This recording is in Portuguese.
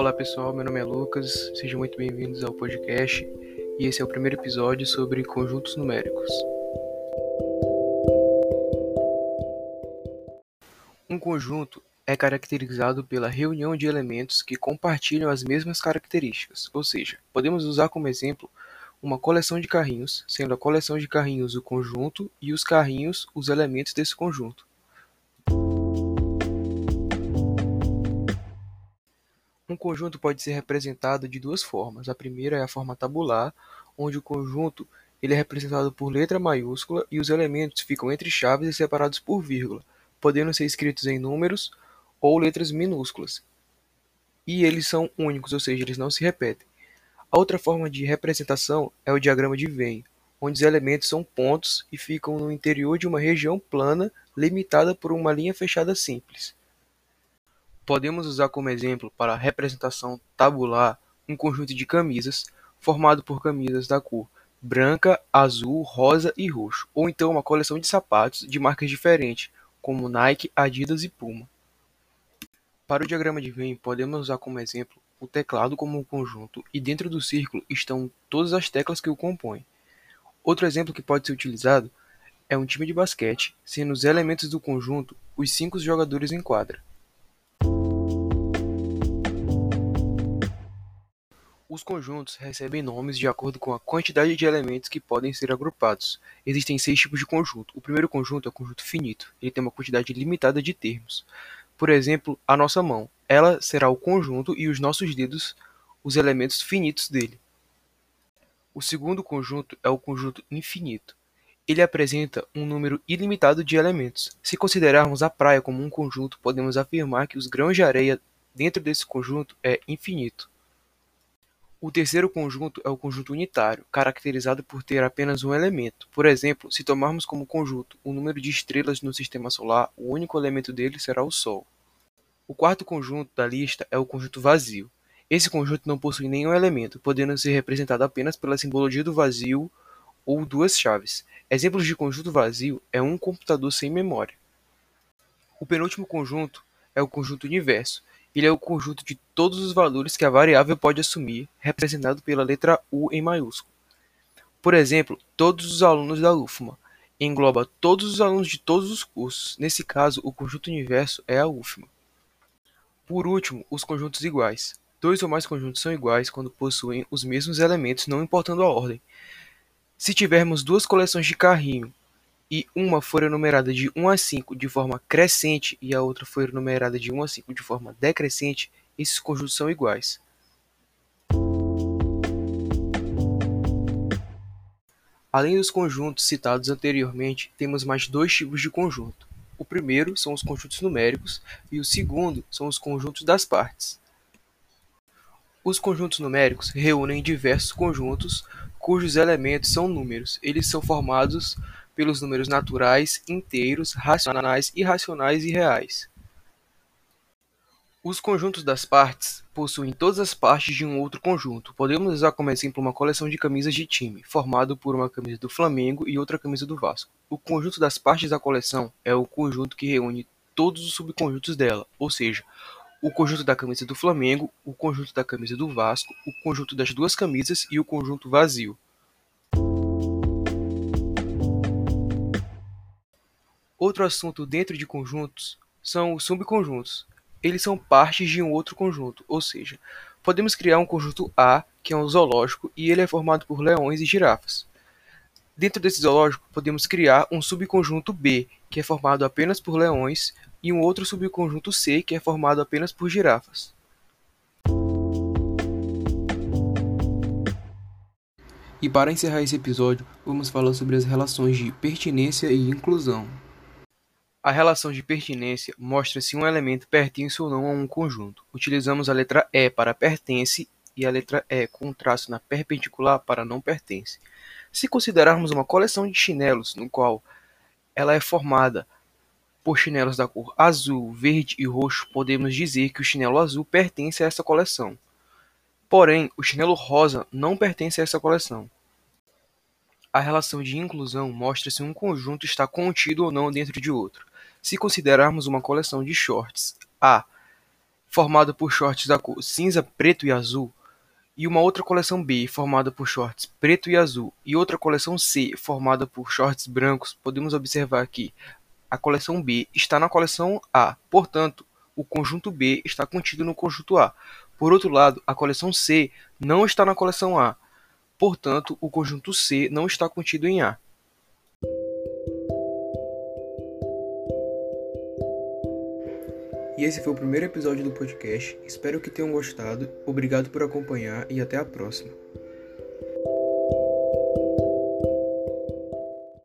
Olá pessoal, meu nome é Lucas, sejam muito bem-vindos ao podcast e esse é o primeiro episódio sobre conjuntos numéricos. Um conjunto é caracterizado pela reunião de elementos que compartilham as mesmas características, ou seja, podemos usar como exemplo uma coleção de carrinhos, sendo a coleção de carrinhos o conjunto e os carrinhos os elementos desse conjunto. Um conjunto pode ser representado de duas formas. A primeira é a forma tabular, onde o conjunto ele é representado por letra maiúscula e os elementos ficam entre chaves e separados por vírgula, podendo ser escritos em números ou letras minúsculas. E eles são únicos, ou seja, eles não se repetem. A outra forma de representação é o diagrama de Venn, onde os elementos são pontos e ficam no interior de uma região plana limitada por uma linha fechada simples. Podemos usar como exemplo para a representação tabular um conjunto de camisas formado por camisas da cor branca, azul, rosa e roxo, ou então uma coleção de sapatos de marcas diferentes, como Nike, Adidas e Puma. Para o diagrama de Venn, podemos usar como exemplo o teclado como um conjunto e dentro do círculo estão todas as teclas que o compõem. Outro exemplo que pode ser utilizado é um time de basquete, sendo os elementos do conjunto os cinco jogadores em quadra. Os conjuntos recebem nomes de acordo com a quantidade de elementos que podem ser agrupados. Existem seis tipos de conjunto. O primeiro conjunto é o conjunto finito. Ele tem uma quantidade limitada de termos. Por exemplo, a nossa mão. Ela será o conjunto e os nossos dedos os elementos finitos dele. O segundo conjunto é o conjunto infinito. Ele apresenta um número ilimitado de elementos. Se considerarmos a praia como um conjunto, podemos afirmar que os grãos de areia dentro desse conjunto é infinito. O terceiro conjunto é o conjunto unitário, caracterizado por ter apenas um elemento. Por exemplo, se tomarmos como conjunto o número de estrelas no sistema solar, o único elemento dele será o Sol. O quarto conjunto da lista é o conjunto vazio. Esse conjunto não possui nenhum elemento, podendo ser representado apenas pela simbologia do vazio ou duas chaves. Exemplos de conjunto vazio é um computador sem memória. O penúltimo conjunto é o conjunto universo. Ele é o conjunto de todos os valores que a variável pode assumir, representado pela letra U em maiúsculo. Por exemplo, todos os alunos da UFMA engloba todos os alunos de todos os cursos. Nesse caso, o conjunto universo é a UFMA. Por último, os conjuntos iguais. Dois ou mais conjuntos são iguais quando possuem os mesmos elementos, não importando a ordem. Se tivermos duas coleções de carrinho e uma for enumerada de 1 a 5 de forma crescente e a outra for enumerada de 1 a 5 de forma decrescente, esses conjuntos são iguais. Além dos conjuntos citados anteriormente, temos mais dois tipos de conjunto. O primeiro são os conjuntos numéricos e o segundo são os conjuntos das partes. Os conjuntos numéricos reúnem diversos conjuntos cujos elementos são números. Eles são formados pelos números naturais, inteiros, racionais, irracionais e reais. Os conjuntos das partes possuem todas as partes de um outro conjunto. Podemos usar como exemplo uma coleção de camisas de time, formado por uma camisa do Flamengo e outra camisa do Vasco. O conjunto das partes da coleção é o conjunto que reúne todos os subconjuntos dela, ou seja, o conjunto da camisa do Flamengo, o conjunto da camisa do Vasco, o conjunto das duas camisas e o conjunto vazio. Outro assunto dentro de conjuntos são os subconjuntos. Eles são partes de um outro conjunto, ou seja, podemos criar um conjunto A, que é um zoológico, e ele é formado por leões e girafas. Dentro desse zoológico, podemos criar um subconjunto B, que é formado apenas por leões, e um outro subconjunto C, que é formado apenas por girafas. E para encerrar esse episódio, vamos falar sobre as relações de pertinência e inclusão. A relação de pertinência mostra se um elemento pertence ou não a um conjunto. Utilizamos a letra E para pertence e a letra E com um traço na perpendicular para não pertence. Se considerarmos uma coleção de chinelos no qual ela é formada por chinelos da cor azul, verde e roxo, podemos dizer que o chinelo azul pertence a essa coleção. Porém, o chinelo rosa não pertence a essa coleção. A relação de inclusão mostra se um conjunto está contido ou não dentro de outro. Se considerarmos uma coleção de shorts A formada por shorts da cor cinza, preto e azul, e uma outra coleção B formada por shorts preto e azul e outra coleção C formada por shorts brancos, podemos observar que a coleção B está na coleção A, portanto, o conjunto B está contido no conjunto A. Por outro lado, a coleção C não está na coleção A, portanto, o conjunto C não está contido em A. E esse foi o primeiro episódio do podcast. Espero que tenham gostado. Obrigado por acompanhar e até a próxima.